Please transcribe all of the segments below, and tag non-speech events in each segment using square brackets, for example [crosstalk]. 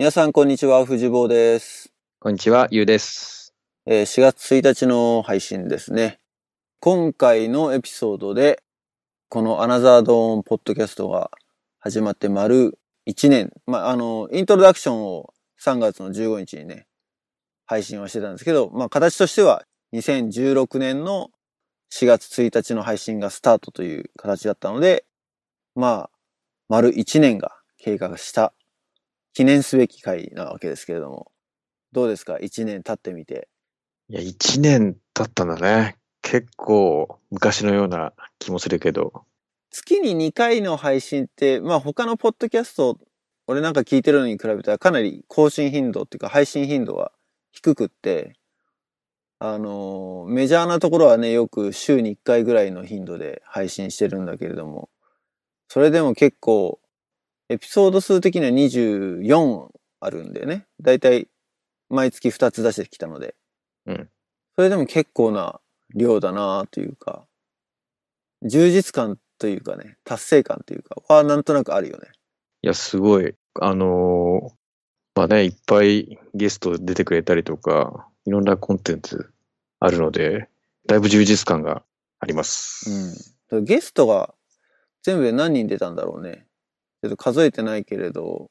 皆さん、こんにちは。藤坊です。こんにちは、ゆうです。えー4月1日の配信ですね。今回のエピソードで、このアナザードーンポッドキャストが始まって丸1年。まあ、あの、イントロダクションを3月の15日にね、配信はしてたんですけど、まあ、形としては2016年の4月1日の配信がスタートという形だったので、まあ、丸1年が経過した記念すべき回なわけですけれども、どうですか ?1 年経ってみて。いや、一年経ったんだね。結構昔のような気もするけど。月に2回の配信って、まあ他のポッドキャスト、俺なんか聞いてるのに比べたらかなり更新頻度っていうか配信頻度は低くって、あのーメジャーなところはね、よく週に1回ぐらいの頻度で配信してるんだけれども、それでも結構、エピソード数的には24あるんでね。だいたい毎月2つ出してきたので。うん。それでも結構な量だなというか、充実感というかね、達成感というか、はなんとなくあるよね。いや、すごい。あのーまあね、いっぱいゲスト出てくれたりとか、いろんなコンテンツあるので、だいぶ充実感があります。うん。ゲストが全部で何人出たんだろうね。ちょっと数えてないけれど、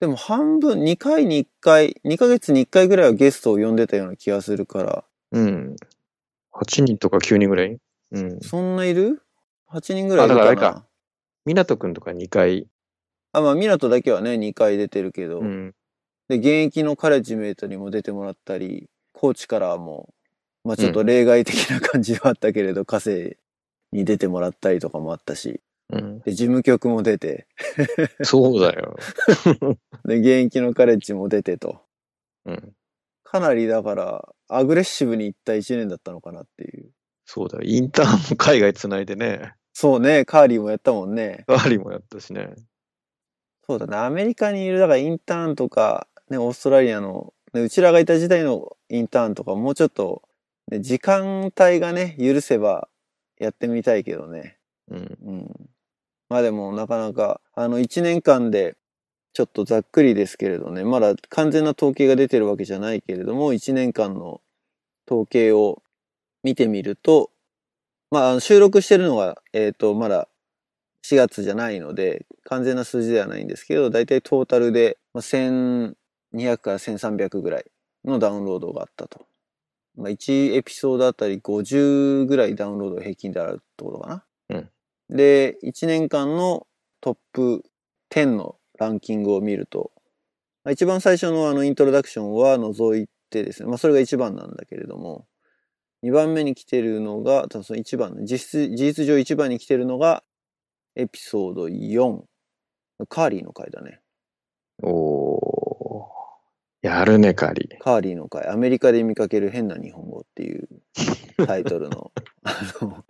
でも半分、2回に1回、2ヶ月に1回ぐらいはゲストを呼んでたような気がするから、うん。8人とか9人ぐらい？うん。そんないる ?8 人ぐらいいるかな。あだからあれか港くんとか2回。あ、まあ、港だけはね、2回出てるけど、うん。で、現役のカレッジメイトにも出てもらったり、コーチからも、まあちょっと例外的な感じはあったけれど、火星に出てもらったりとかもあったし、うん。で、事務局も出て、そうだよ。[laughs] で、現役のカレッジも出てと。うん。かなりだから、アグレッシブにいった一年だったのかなっていう。そうだよ。インターンも海外つないでね。そうね、カーリーもやったもんね。ガーリーもやったしね。そうだね、アメリカにいる、だからインターンとか、ね、オーストラリアの、ね、うちらがいた時代のインターンとか、もうちょっと、ね、時間帯がね、許せばやってみたいけどね。うん。うん。まあでも、なかなか、あの、一年間で、ちょっとざっくりですけれどね、まだ完全な統計が出てるわけじゃないけれども、一年間の統計を見てみると、まあ、収録してるのが、えっ、と、まだ4月じゃないので、完全な数字ではないんですけど、だいたいトータルで1200から1300ぐらいのダウンロードがあったと。まあ、1エピソードあたり50ぐらいダウンロード平均であるってことかな。うんで、1年間のトップ10のランキングを見ると、まあ一番最初のあのイントロダクションは除いてですね、まあそれが一番なんだけれども、2番目に来てるのが、その1番、実質、事実上1番に来てるのが、エピソード4。カーリーの回だね。おー。やるね、カーリー。カーリーの回。アメリカで見かける変な日本語っていうタイトルの、[laughs] あの、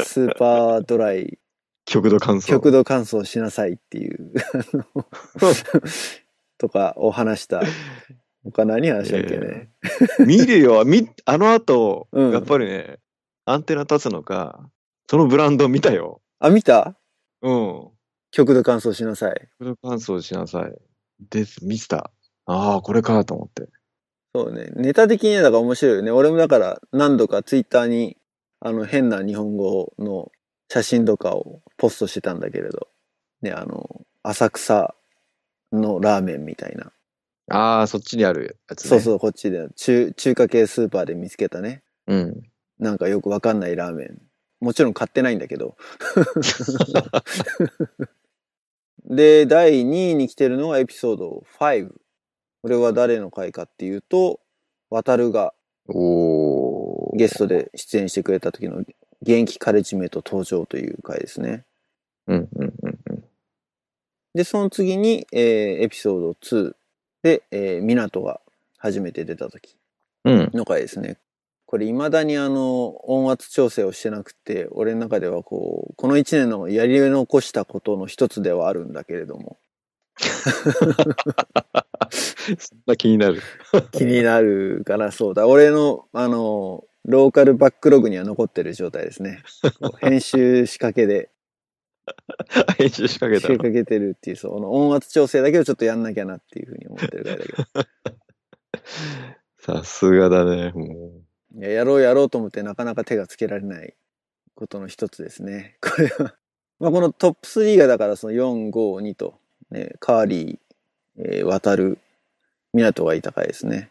スーパードライ、[laughs] 極度乾燥。極度乾燥しなさいっていう、[laughs] とかを話した。他何話したっけね。見るよ。み、あの後、うんやっぱりね、アンテナ立つのか、そのブランド見たよ。あ、見た？うん。極度乾燥しなさい。極度乾燥しなさい。で、見せた。ああ、これかと思って。そうね。ネタ的にはだから面白いよね。俺もだから何度かツイッターにあの変な日本語の写真とかをポストしてたんだけれど。ね、あの、浅草のラーメンみたいな。ああ、そっちにあるやつね。そうそう、こっちで中、中華系スーパーで見つけたね。う。うん。なんかよくわかんないラーメン。もちろん買ってないんだけど。[laughs] で、第2位に来てるのがエピソード5。これは誰の回かっていうと、渡るがおー。ゲストで出演してくれた時の現役カレッジメイト登場という回ですね。うんうんうんうん。で、その次に、えーエピソード2で、えー、港が初めて出た時うん。の回ですね。これ未だにあの、音圧調整をしてなくて、俺の中ではこう、この1年のやり残したことの一つではあるんだけれども、[laughs] そんな気になる。[laughs] 気になるからそうだ。俺の、あの、ローカルバックログには残ってる状態ですね。[laughs] 編集仕掛けで [laughs] 編集仕掛けたの。仕掛けてるっていう、その音圧調整だけをちょっとやんなきゃなっていうふうに思ってるぐらいだけど。[laughs] さすがだね、もいや、やろうやろうと思ってなかなか手がつけられないことの一つですね。これは。まあこのトップ3がだからその4、5、2と、ね、カーリー、えー、渡る、港がいた回ですね。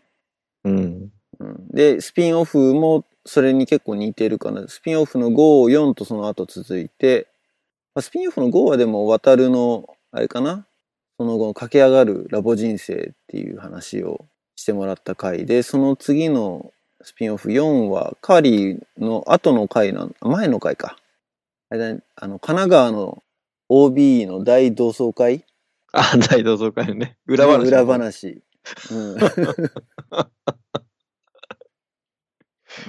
う。うん。うん、で、スピンオフもそれに結構似てるかな。スピンオフの5、4とその後続いて、まあ、スピンオフの5はでも渡るの、あれかな？その後駆け上がるラボ人生っていう話をしてもらった回で、その次のスピンオフ4はカーリーの後の回なん、前の回か。あれだね、あの、神奈川の OB の大同窓会？あ、大同窓会のね。裏話。裏。話。うん。[laughs]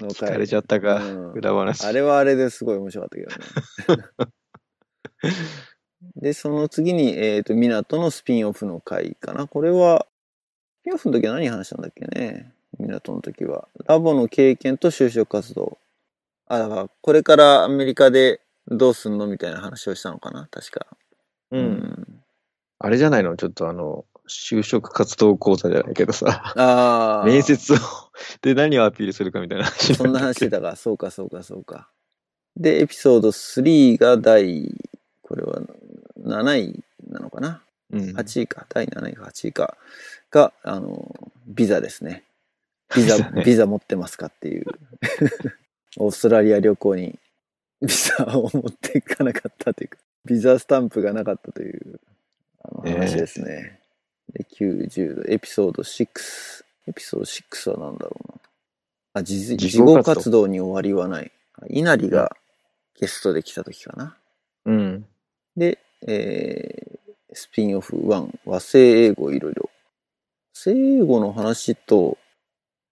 の聞かれちゃったか。うん裏話。あれはあれですごい面白かったけどね。[laughs] で、その次に、えっ、と、港のスピンオフの回かな。これは、スピンオフの時は何話したんだっけね？港の時は。ラボの経験と就職活動。あ、だから、これからアメリカでどうすんの？みたいな話をしたのかな。確か。う。。うんあれじゃないの？ちょっとあの、就職活動講座じゃないけどさ、ああ。面接を、で何をアピールするかみたいな話そんな話してたか。そうか、そうか、そうか。で、エピソード3が第、これは7位なのかな？うん。8位か。第7位か8位か。が、あの、ビザですね。ビザ、ビザねビザ持ってますかっていう。[laughs] オーストラリア旅行にビザ [laughs] を持っていかなかったというか、ビザスタンプがなかったというあのええ話ですね。で、90度、エピソード6。エピソード6は何だろうな。あ、事事事後後活動に終わりはない。あ稲荷がゲストで来た時かな。うん。で、えースピンオフ1、和製英語いろいろ。和製英語の話と、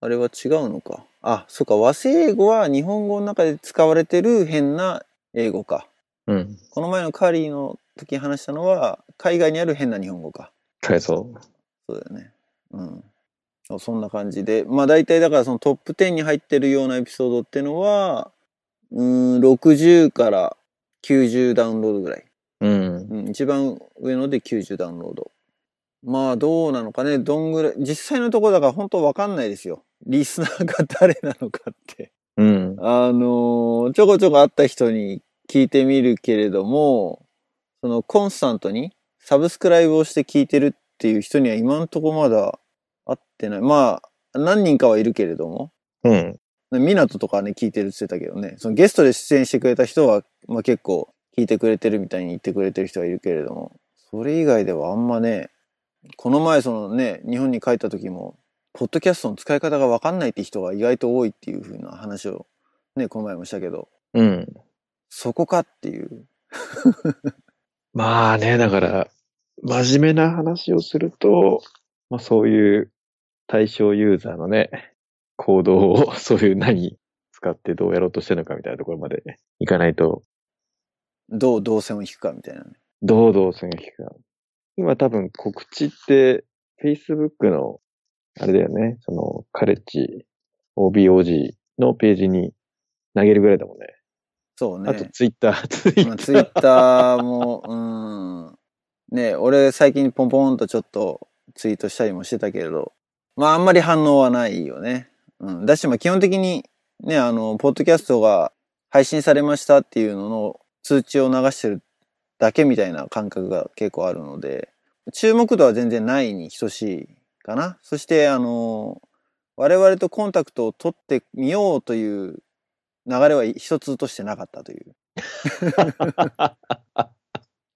あれは違うのか。あ、そっか、和製英語は日本語の中で使われてる変な英語か。うん。この前のカーリーの時に話したのは、海外にある変な日本語か。返そう。そうだよね。うん。そんな感じで。まあ大体だからそのトップ10に入ってるようなエピソードってのは、うーん、60から90ダウンロードぐらい。うん。うん、一番上ので90ダウンロード。まあどうなのかね、どんぐらい、実際のところだから本当わかんないですよ。リスナーが誰なのかって。うん。あのーちょこちょこ会った人に聞いてみるけれども、そのコンスタントにサブスクライブをして聞いてるっていう人には今のところまだ会ってない。まあ、何人かはいるけれども、うん。ミナトとかね、聞いてるって言ってたけどね、そのゲストで出演してくれた人は、まあ結構聞いてくれてるみたいに言ってくれてる人はいるけれども、それ以外ではあんまね、この前そのね、日本に帰った時も、ポッドキャストの使い方がわかんないって人が意外と多いっていう風な話をね、この前もしたけど、うん。そこかっていう。[laughs] まあね、だから、真面目な話をすると、まあそういう対象ユーザーのね、行動を、そういう何使ってどうやろうとしてるのかみたいなところまでいかないと、どう動線を引くかみたいなね。どうどう線が引くか。今多分告知って、Facebook の、あれだよね、その、カレッジ、OBOG のページに投げるぐらいだもんね。そうね。あと Twitter、Twitter まあ、ツイッターも、うん。ね俺最近ポンポンとちょっとツイートしたりもしてたけれど、まああんまり反応はないよね。うん。だしまあ基本的にね、あの、ポッドキャストが配信されましたっていうのの通知を流してるだけみたいな感覚が結構あるので、注目度は全然ないに等しいかな。そしてあの、我々とコンタクトを取ってみようという流れは一つとしてなかったという。[laughs]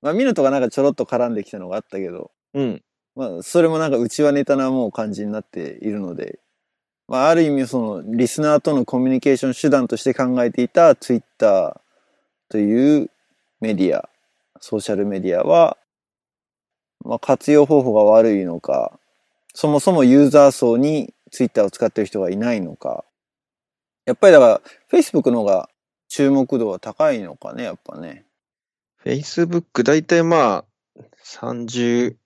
まあ、ミノトがなんかちょろっと絡んできたのがあったけど、うん。まあ、それもなんか内輪ネタなもう感じになっているので、まあ、ある意味その、リスナーとのコミュニケーション手段として考えていたツイッターというメディア、ソーシャルメディアは、まあ、活用方法が悪いのか、そもそもユーザー層にツイッターを使ってる人がいないのか、やっぱりだから、Facebook の方が注目度は高いのかね、やっぱね。Facebook、だいたいまあ、30、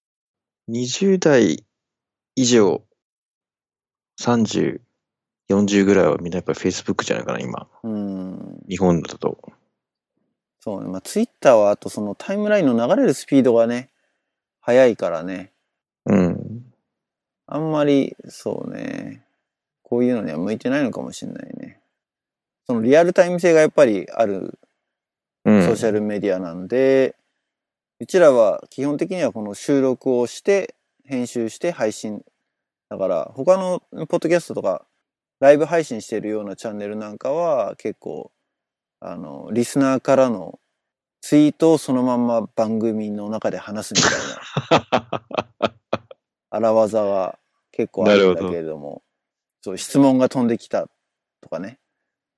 20代以上、30、40ぐらいはみんなやっぱり Facebook じゃないかな、今。うん。日本だと。そうね。まあ、ツイッターはあとそのタイムラインの流れるスピードがね、速いからね。うん。あんまり、そうね。こういうのには向いてないのかもしれないね。そのリアルタイム性がやっぱりあるうん。ソーシャルメディアなんで、うちらは基本的にはこの収録をして、編集して配信。だから、他のポッドキャストとか、ライブ配信してるようなチャンネルなんかは結構、あの、リスナーからのツイートをそのまんま番組の中で話すみたいな荒技が結構あるんだけれども、そう、質問が飛んできたとかね。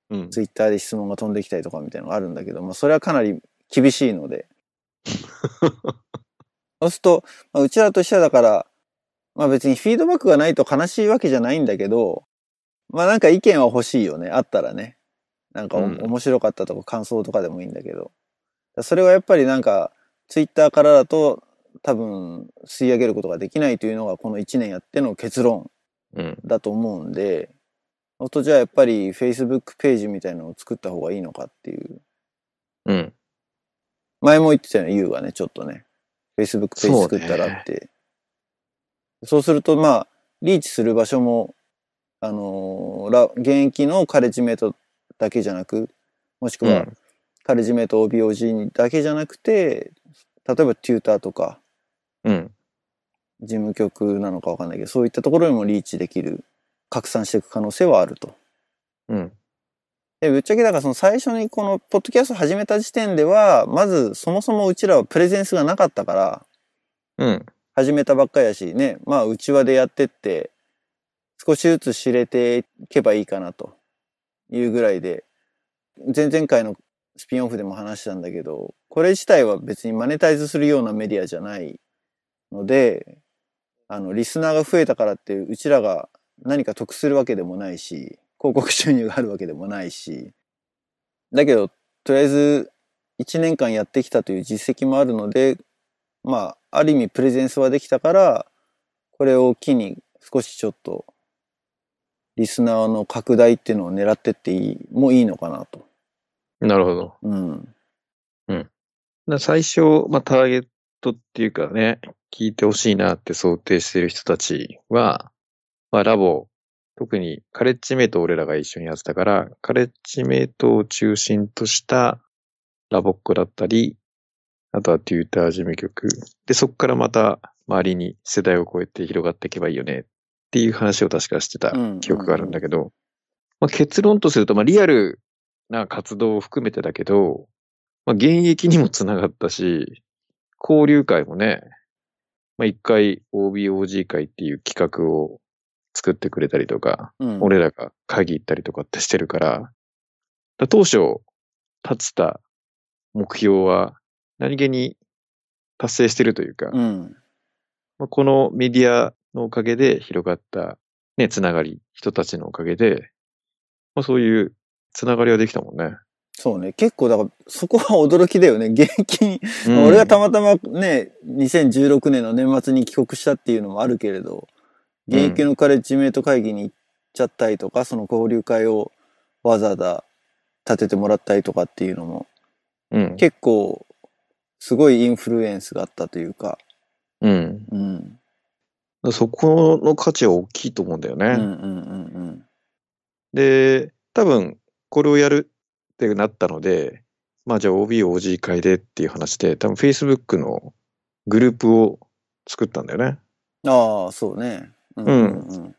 うん。ツイッターで質問が飛んできたりとかみたいなのがあるんだけど、まあ、それはかなり厳しいので。[laughs] そうすると、まあ、うちらとしてはだから、まあ別にフィードバックがないと悲しいわけじゃないんだけど、まあなんか意見は欲しいよね。あったらね。なんかお、うん面白かったとか感想とかでもいいんだけど。それはやっぱりなんか、ツイッターからだと多分吸い上げることができないというのがこの1年やっての結論うん。だと思うんで、そうするとじゃあやっぱり Facebook ページみたいなのを作った方がいいのかっていう。うん。前も言ってたよね、ユウがね、ちょっとね。Facebook ページ作ったらって。そうすると、まあ、リーチする場所も、あのーら現役のカレッジメイトだけじゃなく、もしくはうん。カレッジメイト OBOG だけじゃなくて、例えばテューターとか、うん。事務局なのかわかんないけど、そういったところにもリーチできる、拡散していく可能性はあると。うん。で、ぶっちゃけだからその最初にこのポッドキャスト始めた時点では、まずそもそもうちらはプレゼンスがなかったから、うん。始めたばっかりやしね、まあ内輪でやってって、少しずつ知れていけばいいかなというぐらいで、前々回のスピンオフでも話したんだけど、これ自体は別にマネタイズするようなメディアじゃないので、あの、リスナーが増えたからってうちらが何か得するわけでもないし、広告収入があるわけでもないし、だけど、とりあえず1年間やってきたという実績もあるので、まあ、ある意味プレゼンスはできたから、これを機に少しちょっと、リスナーの拡大っていうのを狙ってっていい、もういいのかなと。なるほど。うん。だ最初、まあ、ターゲットっていうかね、聞いてほしいなって想定してる人たちは、まあ、ラボ、特にカレッジメイトを俺らが一緒にやってたから、カレッジメイトを中心としたラボっ子だったり、あとはテューター事務局。で、そこからまた周りに世代を超えて広がっていけばいいよねっていう話を確かしてたうん記憶があるんだけど、まあ、結論とすると、まあ、リアルな活動を含めてだけど、まあ、現役にもつながったし、交流会もね、まあ、一回 OBOG 会っていう企画を作ってくれたりとか、うん。俺らが会議行ったりとかってしてるから、だ当初立てた目標は何気に達成してるというか、うん。まあ、このメディアのおかげで広がったね、つながり、人たちのおかげで、まあ、そういうつながりはできたもんね。そうね。結構、だから、そこは驚きだよね。[laughs] 現役に、うん俺がたまたまね、2016年の年末に帰国したっていうのもあるけれど、現役のカレッジメイト会議に行っちゃったりとか、その交流会をわざわざ立ててもらったりとかっていうのも、うん。結構、すごいインフルエンスがあったというか、うん。うん。そこの価値は大きいと思うんだよね。うんうんうんで、多分、これをやるってなったので、まあじゃあ OB、OG 会でっていう話で、多分 Facebook のグループを作ったんだよね。うん。ああ、そうね。うんうん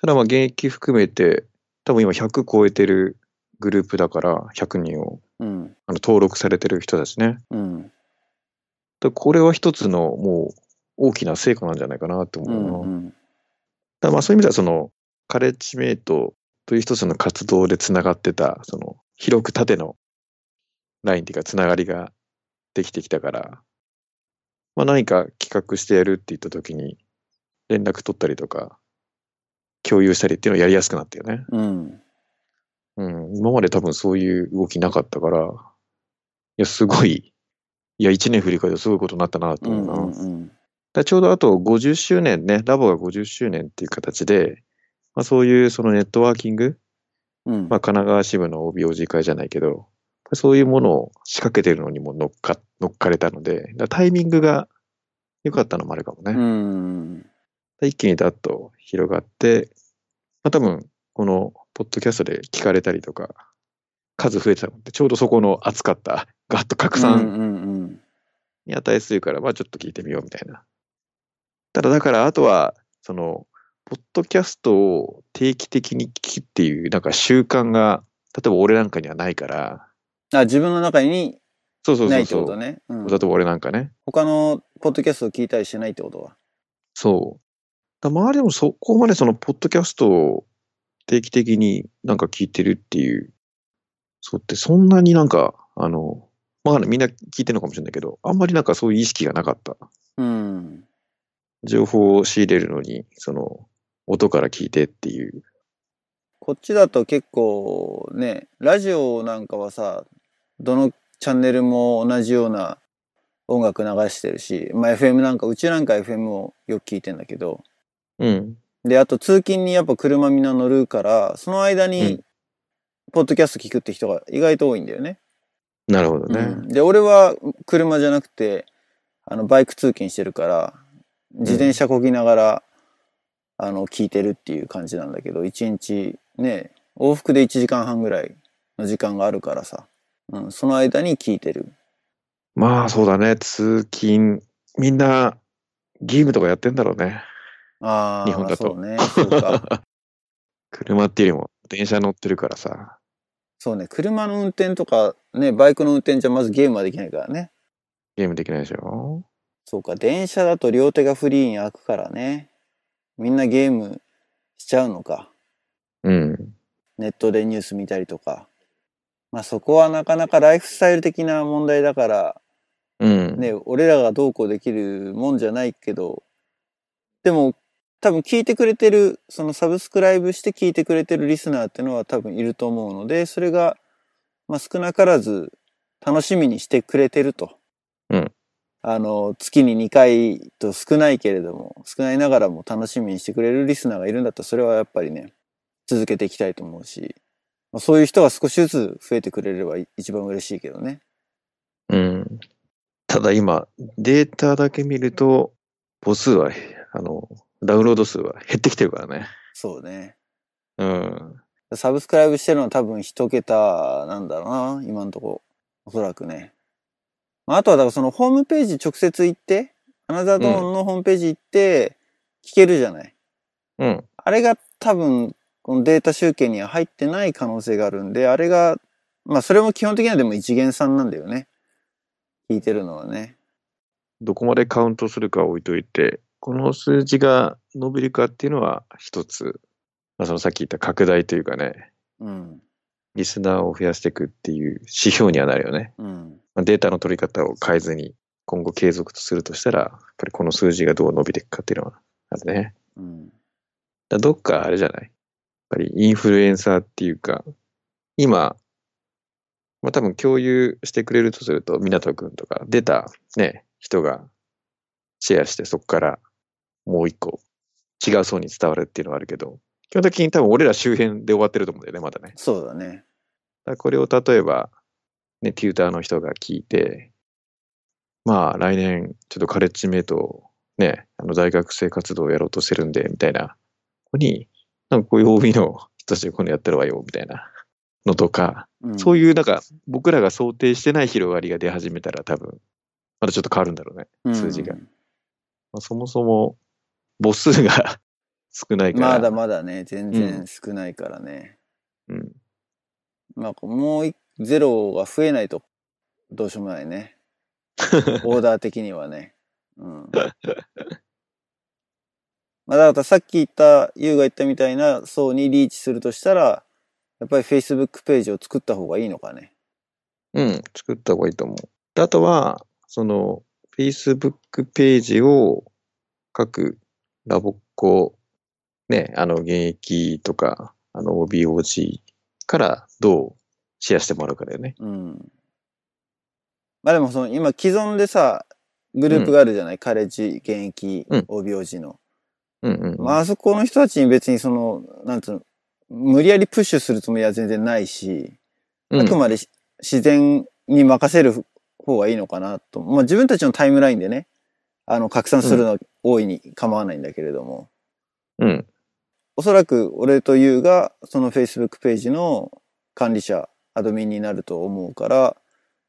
ただまあ現役含めて、多分今100超えてるグループだから、100人をうん。あの登録されてる人たちね。うん。でこれは一つのもう大きな成果なんじゃないかなとう思うな。んうん。だまあそういう意味ではそのカレッジメイトという一つの活動でつながってた、その広く縦のラインっていうかつながりができてきたから、まあ何か企画してやるって言った時に連絡取ったりとか共有したりっていうのをやりやすくなったよね。うん。うん。今まで多分そういう動きなかったから、いやすごい、いや一年振り返るとすごいことになったなとうん思うな。うんうん。ちょうどあと50周年ね、ラボが50周年っていう形で、まあ、そういうそのネットワーキング、うん。まあ、神奈川支部の OBOG 会じゃないけど、そういうものを仕掛けてるのにも乗っか、乗っかれたので、タイミングが良かったのもあるかもね。うん。一気にダッと広がって、まあ多分、この、ポッドキャストで聞かれたりとか、数増えてたのって、ちょうどそこの熱かった、ガッと拡散。に値するから、まあちょっと聞いてみようみたいな。ただだから、あとは、その、ポッドキャストを定期的に聞くっていう、なんか習慣が、例えば俺なんかにはないから、あ、自分の中にそうそうないってそうそう。ことね。うん例えば俺なんかね。他のポッドキャストを聞いたりしてないってことは？そう。だ周りでもそこまでその、ポッドキャストを定期的になんか聞いてるっていう、そうってそんなになんか、あの、まあみんな聞いてるのかもしれないけど、あんまりなんかそういう意識がなかった。うん。情報を仕入れるのに、その、音から聞いてっていう。こっちだと結構ね、ラジオなんかはさ、どのチャンネルも同じような音楽流してるし、まあ FM なんか、うちなんか FM をよく聞いてんだけど、うん。で、あと通勤にやっぱ車みんな乗るから、その間うにん、ポッドキャスト聞くって人が意外と多いんだよね。なるほどね。うんで、俺は車じゃなくて、あの、バイク通勤してるから、自転車こぎながら、あの、聞いてるっていう感じなんだけど、一日ね、往復で1時間半ぐらいの時間があるからさ、うん、その間に聞いてる。まあそうだね。通勤、みんなゲームとかやってんだろうね。ああ、日本だとそうね、そうか。[laughs] 車っていうよりも電車乗ってるからさ。そうね、車の運転とか、ね、バイクの運転じゃまずゲームはできないからね。ゲームできないでしょそうか、電車だと両手がフリーに開くからね。みんなゲームしちゃうのか。うん。ネットでニュース見たりとか。まあそこはなかなかライフスタイル的な問題だから、うん。ね、俺らがどうこうできるもんじゃないけど、でも多分聞いてくれてる、そのサブスクライブして聞いてくれてるリスナーってのは多分いると思うので、それが、まあ少なからず楽しみにしてくれてると。うん。あの、月に2回と少ないけれども、少ないながらも楽しみにしてくれるリスナーがいるんだったら、それはやっぱりね、続けていきたいと思うし、まあ、そういう人が少しずつ増えてくれれば一番嬉しいけどね。うん。ただ今、データだけ見ると、母数は、あの、ダウンロード数は減ってきてるからね。そうね。うん。サブスクライブしてるのは多分一桁なんだろうな、今のとこ。おそらくね。まああとはだからそのホームページ直接行って、アナザードーンのホームページ行って聞けるじゃない。うん。あれが多分このデータ集計には入ってない可能性があるんで、あれが、まあそれも基本的にはでも一元さんなんだよね。聞いてるのはね。どこまでカウントするかは置いといて、この数字が伸びるかっていうのは一つ、まあ、そのさっき言った拡大というかね、うん。リスナーを増やしていくっていう指標にはなるよね。うん。まあ、データの取り方を変えずに今後継続とするとしたら、やっぱりこの数字がどう伸びていくかっていうのはあるね。うん。だどっかあれじゃない？やっぱりインフルエンサーっていうか、今、まあ多分共有してくれるとすると、湊くんとか出たね、人がシェアしてそこからもう一個違う層に伝わるっていうのはあるけど、基本的に多分俺ら周辺で終わってると思うんだよね、まだね。そうだね。だこれを例えば、ね、テューターの人が聞いて、まあ来年ちょっとカレッジメイトね、あの大学生活動をやろうとしてるんで、みたいな子に、なんかこういう OB の人たちがこのやってるわよ、みたいなのとか、うん、そういうなんか僕らが想定してない広がりが出始めたら多分、またちょっと変わるんだろうね、うん数字が。まあ、そもそも母数が [laughs] 少ないから。まだまだね、全然少ないからね。うん。まあ、もういゼロが増えないとどうしようもないね。[laughs] オーダー的にはね。うん。まあ、だからさっき言った、ユウが言ったみたいな層にリーチするとしたら、やっぱり Facebook ページを作った方がいいのかね。うん、作った方がいいと思う。であとは、その、Facebook ページを各ラボっ子、ね、あの、現役とか、あの、OBOG からどうシェアしてもらうかだよね。うん。まあでもその今既存でさ、グループがあるじゃない、カレッジ、現役うん、OBOG の。うんうん、うん。まあ、あそこの人たちに別にその、なんつうの、無理やりプッシュするつもりは全然ないし、うんあくまでし自然に任せる方がいいのかなと。まあ自分たちのタイムラインでね、あの、拡散するの大いに構わないんだけれども、うん。おそらく俺とユウがその Facebook ページの管理者、アドミンになると思うから、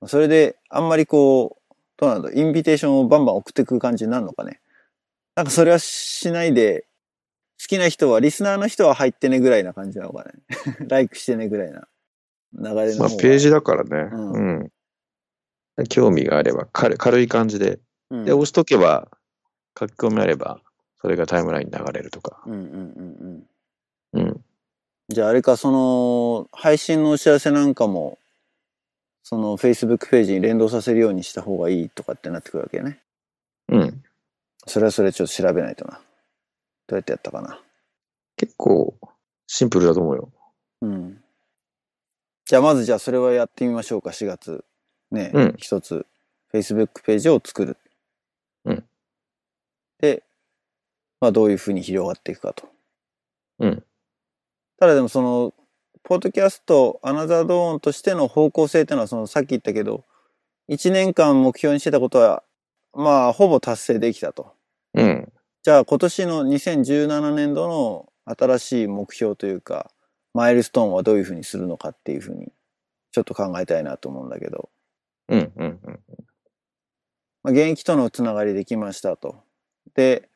それであんまりこう、どうなんだインビテーションをバンバン送ってく感じになるのかね。なんかそれはしないで、好きな人は、リスナーの人は入ってねぐらいな感じなのかね。[laughs] ライクしてねぐらいな流れの方まあが。ページだからね。うんうん。興味があれば軽軽い感じで。うん、で、押しとけば、書き込みあれば、それがタイムラインに流れるとか。うんうんうんうん。うん。じゃああれか、その、配信のお知らせなんかも、その Facebook ページに連動させるようにした方がいいとかってなってくるわけね。うん。それはそれちょっと調べないとな。どうやってやったかな。結構、シンプルだと思うよ。うん。じゃあまずじゃあそれはやってみましょうか、4月。ね、うん一つ、Facebook ページを作る。うん。で、まあどういうふうに広がっていくかと。うん。ただでもその、ポッドキャスト、アナザードーンとしての方向性っていうのは、そのさっき言ったけど、1年間目標にしてたことは、まあほぼ達成できたと。うん。じゃあ今年の2017年度の新しい目標というか、マイルストーンはどういうふうにするのかっていうふうに、ちょっと考えたいなと思うんだけど、うん。うん。うん。まあ、現役とのつながりできましたと。で、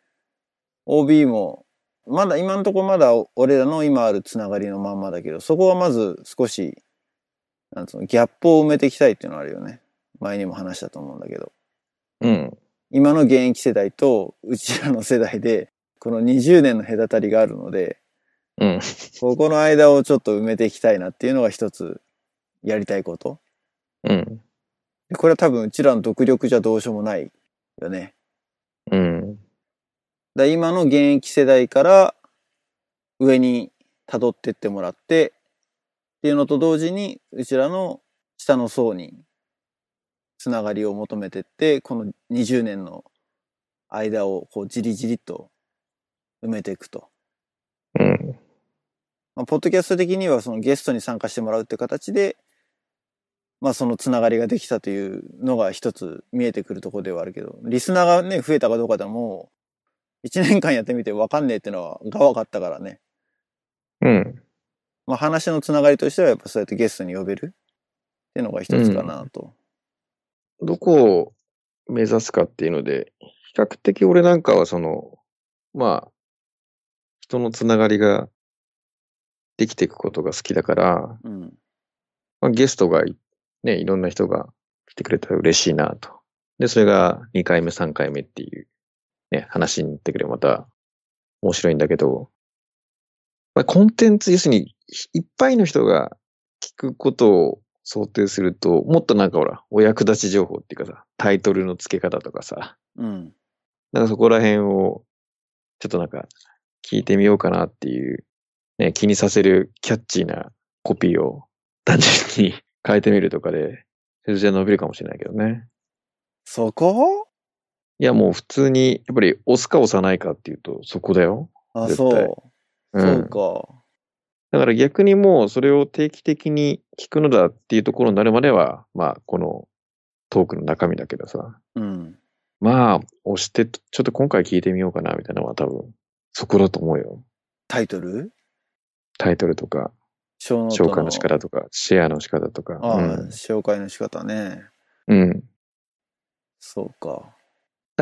OB も、まだ今のところまだ俺らの今あるつながりのまんまだけど、そこはまず少し、なんつうの、ギャップを埋めていきたいっていうのはあるよね。前にも話したと思うんだけど。うん。今の現役世代とうちらの世代で、この20年の隔たりがあるので、うん。ここの間をちょっと埋めていきたいなっていうのが一つやりたいこと。うん。でこれは多分うちらの独力じゃどうしようもないよね。うん。だ今の現役世代から上に辿ってってもらってっていうのと同時にうちらの下の層につながりを求めてってこの20年の間をこうじりじりと埋めていくと。うん。まあ、ポッドキャスト的にはそのゲストに参加してもらうって形で、まあそのつながりができたというのが一つ見えてくるところではあるけど、リスナーがね、増えたかどうかでももう、一年間やってみて分かんねえってのはが分かったからね。うん。まあ話のつながりとしてはやっぱそうやってゲストに呼べるっていうのが一つかなと。どこを目指すかっていうので、比較的俺なんかはその、まあ、人のつながりができていくことが好きだから、うん。まあ、ゲストがい、ね、いろんな人が来てくれたら嬉しいなと。で、それが2回目、3回目っていう、ね、話になってくればまた面白いんだけど、まあ、コンテンツ、要するに、いっぱいの人が聞くことを想定すると、もっとなんかほら、お役立ち情報っていうかさ、タイトルの付け方とかさ、うん。なんかそこら辺を、ちょっとなんか、聞いてみようかなっていう、ね、気にさせるキャッチーなコピーを単純に [laughs] 変えてみるとかで、それじゃ伸びるかもしれないけどね。そこ？いや、もう普通に、やっぱり押すか押さないかっていうと、そこだよ。あ、そう。うん。そうか。だから逆にもうそれを定期的に聞くのだっていうところになるまでは、まあ、このトークの中身だけどさ、うん。まあ、押して、ちょっと今回聞いてみようかな、みたいなのは多分、そこだと思うよ。タイトル？タイトルとか、紹介の仕方とか、シェアの仕方とか。ああ、うん。紹介の仕方ね。うん。そうか。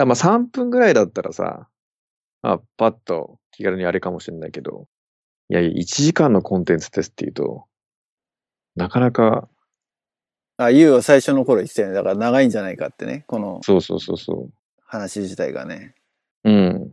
らまあ3分ぐらいだったらさ、まあ、パッと気軽にあれかもしれないけど、いや、1時間のコンテンツですっていうと、なかなか、あ、ユウは最初の頃言ってたよね。だから長いんじゃないかってね。このそうそうそうそ話自体がね。う。うん。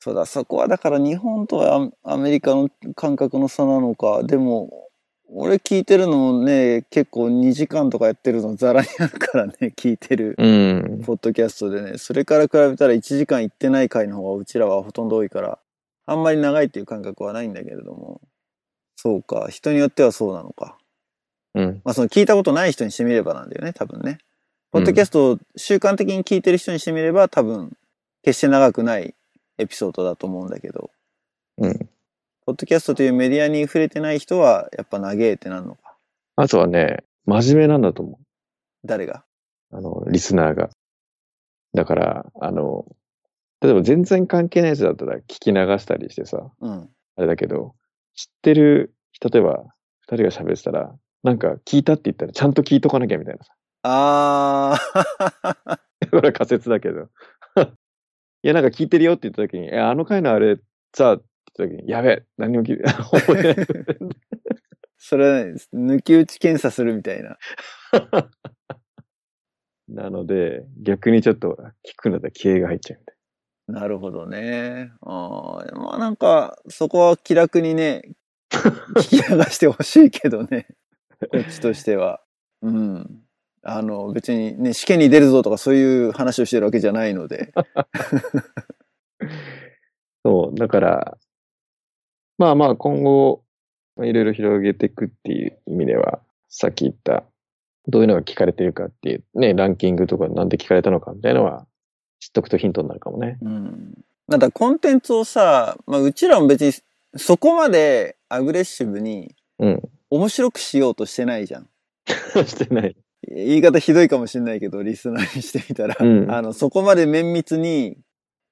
そうだ、そこはだから日本とアメリカの感覚の差なのか。でも、俺聞いてるのもね、結構2時間とかやってるのザラにあるからね、[laughs] 聞いてる。うん。ポッドキャストでね。それから比べたら1時間行ってない回の方がうちらはほとんど多いから、あんまり長いっていう感覚はないんだけれども。そうか。人によってはそうなのか。うん。まあその聞いたことない人にしてみればなんだよね、多分ね。ポッドキャストを習慣的に聞いてる人にしてみれば多分、決して長くないエピソードだと思うんだけど、うん。ポッドキャストというメディアに触れてない人はやっぱ長えってなるのか。あとはね、真面目なんだと思誰が？う。あの、リスナーが。だから、あの、例えば全然関係ないやつだったら聞き流したりしてさ、うん。あれだけど、知ってる、例えば二人が喋ってたら、なんか聞いたって言ったらちゃんと聞いとかなきゃみたいなさ。あー。これは仮説だけど。[laughs] いや、なんか聞いてるよって言った時に、え、あの回のあれ、さ、た時に、やべえ、何も聞いて、[laughs] 覚えてない。それはね、抜き打ち検査するみたいな。[laughs] なので、逆にちょっと聞くんだ気合が入っちゃうみたいなるほどね。あーまあなんか、そこは気楽にね、[laughs] 聞き流してほしいけどね。こっちとしては。うん。あの、別にね、試験に出るぞとかそういう話をしてるわけじゃないので。そう、だから、まあまあ今後、まあいろいろ広げていくっていう意味では、さっき言った、どういうのが聞かれてるかっていう、ね、ランキングとかなんで聞かれたのかみたいなのは、知っとくとヒントになるかもね。うん。なんだ、コンテンツをさ、まあうちらも別にそこまでアグレッシブにうん。面白くしようとしてないじゃん。[laughs] してない。言い方ひどいかもしれないけど、リスナーにしてみたら、うんあの、そこまで綿密に、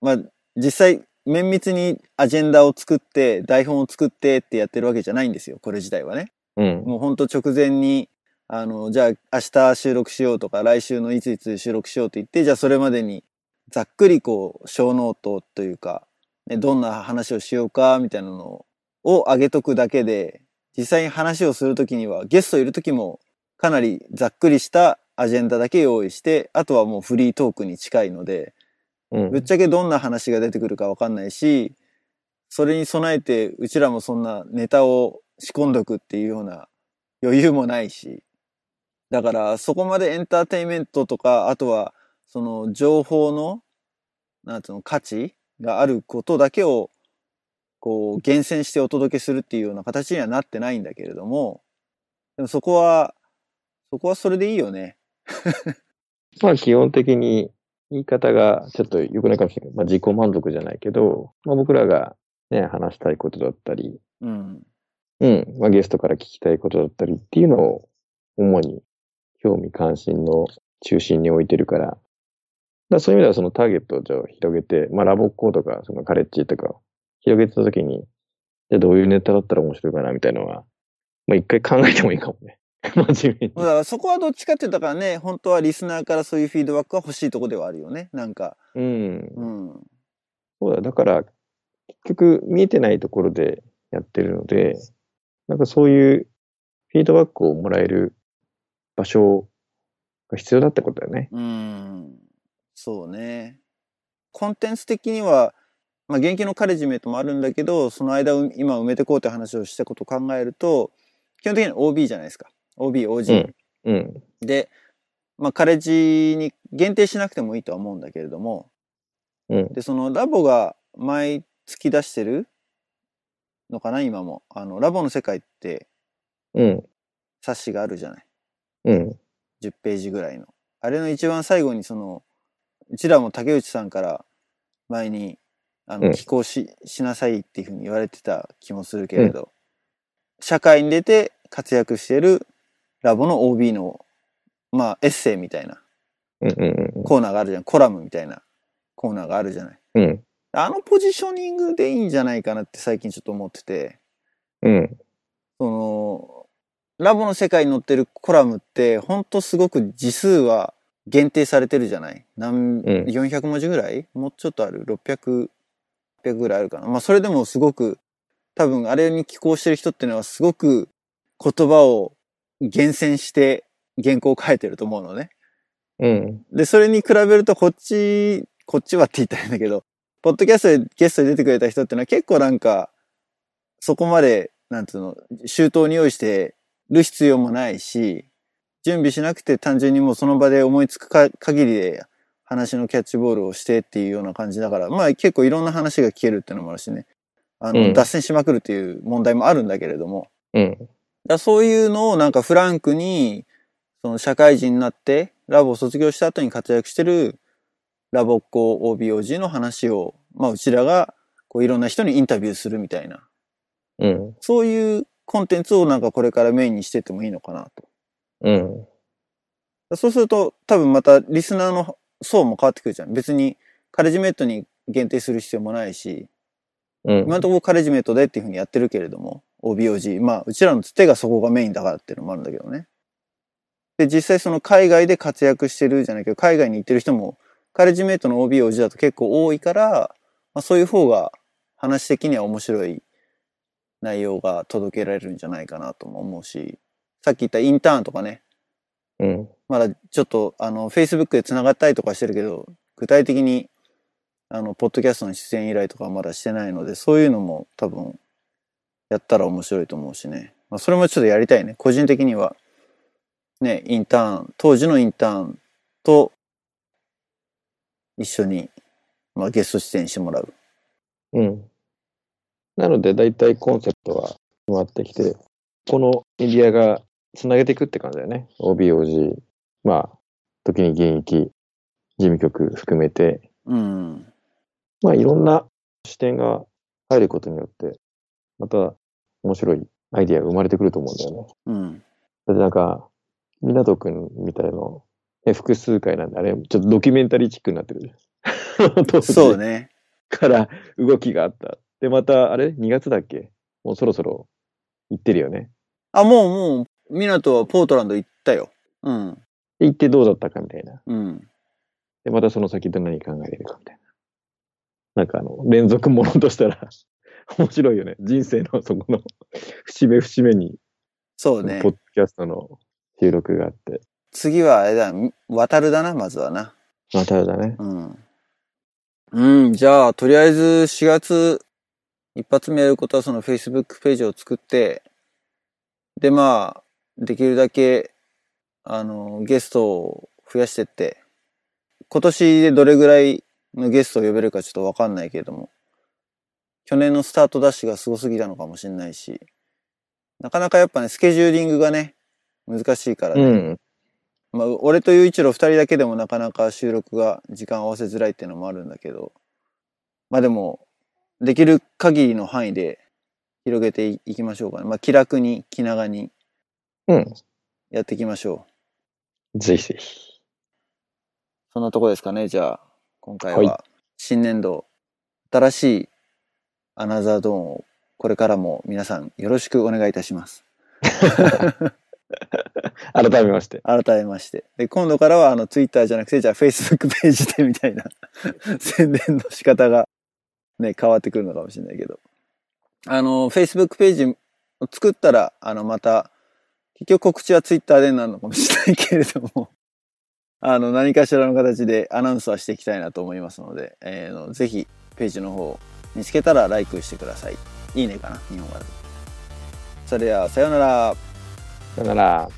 まあ、実際、綿密にアジェンダを作って、台本を作ってってやってるわけじゃないんですよ、これ自体はね。うん。もうほんと直前に、あの、じゃあ明日収録しようとか、来週のいついつ収録しようって言って、じゃあそれまでに、ざっくりこう、 show note というか、ね、どんな話をしようか、みたいなのを上げとくだけで、実際に話をするときには、ゲストいるときも、かなりざっくりしたアジェンダだけ用意して、あとはもうフリートークに近いので、うんぶっちゃけどんな話が出てくるかわかんないし、それに備えて、うちらもそんなネタを仕込んどくっていうような余裕もないし。だから、そこまでエンターテインメントとか、あとは、その情報の、なんつうの、価値があることだけを、こう、厳選してお届けするっていうような形にはなってないんだけれども、でもそこは、そこはそれでいいよね。[laughs] まあ基本的に言い方がちょっと良くないかもしれないけど、まあ自己満足じゃないけど、まあ僕らがね、話したいことだったり、うん。うん、まあゲストから聞きたいことだったりっていうのを主に興味関心の中心に置いてるから、だからそういう意味ではそのターゲットをじゃあ広げて、まあラボっ子とかそのカレッジとかを広げてたときに、じゃあどういうネタだったら面白いかなみたいなのは、まあ一回考えてもいいかもね。[laughs] 真面目に。だからそこはどっちかって言ったからね、本当はリスナーからそういうフィードバックが欲しいとこではあるよね。なんか、うん。うん。そうだ、だから、結局見えてないところでやってるので、なんかそういうフィードバックをもらえる場所が必要だってことだよね。うん。そうね。コンテンツ的には、まあ、現役のカレッジメイトもあるんだけど、その間を今埋めてこうって話をしたことを考えると、基本的には OB じゃないですか。OB、OG。うん。で、まあ、カレッジに限定しなくてもいいとは思うんだけれども、うん。で、そのラボが毎月出してるのかな、今も。あの、ラボの世界ってうん。冊子があるじゃない。うん。10ページぐらいの。あれの一番最後にその、うちらも竹内さんから前に、あの、うん寄稿し、しなさいっていうふうに言われてた気もするけれど、社会に出て活躍しているラボの OB の、まあ、エッセイみたいな。コーナーがあるじゃん。コラムみたいなコーナーがあるじゃない。うん。あのポジショニングでいいんじゃないかなって最近ちょっと思ってて、うん。その、ラボの世界に載ってるコラムって、ほんとすごく字数は限定されてるじゃない何、うん400文字ぐらい？もうちょっとある ?600、600ぐらいあるかな。まあそれでもすごく、多分あれに寄稿してる人っていうのはすごく言葉を厳選して原稿を書いてると思うのね。うん。で、それに比べるとこっち、こっちはって言ったらいいんだけど、ポッドキャストでゲストで出てくれた人ってのは結構なんか、そこまで、なんつうの、周到に用意してる必要もないし、準備しなくて単純にもうその場で思いつくか限りで話のキャッチボールをしてっていうような感じだから、まあ結構いろんな話が聞けるっていうのもあるしね。あの、うん脱線しまくるっていう問題もあるんだけれども、うん。だそういうのをなんかフランクに、その社会人になって、ラボを卒業した後に活躍してるラボっ子 OBOG の話を、まあうちらがこういろんな人にインタビューするみたいな、うん。そういうコンテンツをなんかこれからメインにしてってもいいのかなと。うん。そうすると、多分またリスナーの層も変わってくるじゃん。別にカレッジメイトに限定する必要もないし、うん。今のところカレッジメイトでっていうふうにやってるけれども、OBOG。まあ、うちらのつてがそこがメインだからっていうのもあるんだけどね。で、実際その海外で活躍してるじゃないけど、海外に行ってる人も、カレッジメイトの OBOG だと結構多いから、まあ、そういう方が話的には面白い内容が届けられるんじゃないかなとも思うし、さっき言ったインターンとかね、うん。まだちょっと、あの、Facebook で繋がったりとかしてるけど、具体的に、あの、ポッドキャストの出演依頼とかはまだしてないので、そういうのも多分、やったら面白いと思うしね。まあ、それもちょっとやりたいね。個人的には、ね、インターン、当時のインターンと、一緒に、まあ、ゲスト出演してもらう。うん。なので、だいたいコンセプトは決まってきて、このメディアがつなげていくって感じだよね。OBOG、まあ、時に現役、事務局含めて、うん。まあ、いろんな視点が入ることによって、また面白いアイディアが生まれてくると思うんだよね。うん。だってなんか、湊くんみたいの、ね、複数回なんで、あれ、ちょっとドキュメンタリーチックになってるじゃん。[laughs] そうね。から動きがあった。で、また、あれ ?2 月だっけ？もうそろそろ行ってるよね。あ、もうもう、港はポートランド行ったよ。うん。で、行ってどうだったかみたいな。うん。で、またその先で何考えれるかみたいな。なんかあの、連続ものとしたら [laughs] 面白いよね。人生のそこの [laughs] 節目節目に、そうねポッ。ドキャストの収録があって。次はあれだ、渡るだな、まずはな。まただね。うん。うん、じゃあ、とりあえず4月一発目やることはその Facebook ページを作って、で、まあ、できるだけ、あの、ゲストを増やしてって、今年でどれぐらいのゲストを呼べるかちょっとわかんないけれども、去年のスタートダッシュがすごすぎたのかもしれないし、なかなかやっぱね、スケジューリングがね、難しいからね。うん。まあ、俺と雄一郎二人だけでもなかなか収録が時間合わせづらいっていうのもあるんだけど、まあでも、できる限りの範囲で広げていいきましょうかね。まあ気楽に気長にうん。やっていきましょう。ぜひぜひ。そんなとこですかね。じゃあ、今回はいは新年度、新しいアナザードーンをこれからも皆さんよろしくお願いいたします。[laughs] 改めまして。改めまして。で、今度からはあのツイッターじゃなくて、じゃあ Facebook ページでみたいな [laughs] 宣伝の仕方がね、変わってくるのかもしれないけど。あの、Facebook ページを作ったら、あの、また、結局告知はツイッターでなるのかもしれないけれども、[laughs] あの、何かしらの形でアナウンスはしていきたいなと思いますので、えーのぜひ、ページの方見つけたらライクしてください。いいねかな日本語で。それでは、さようなら。さよなら。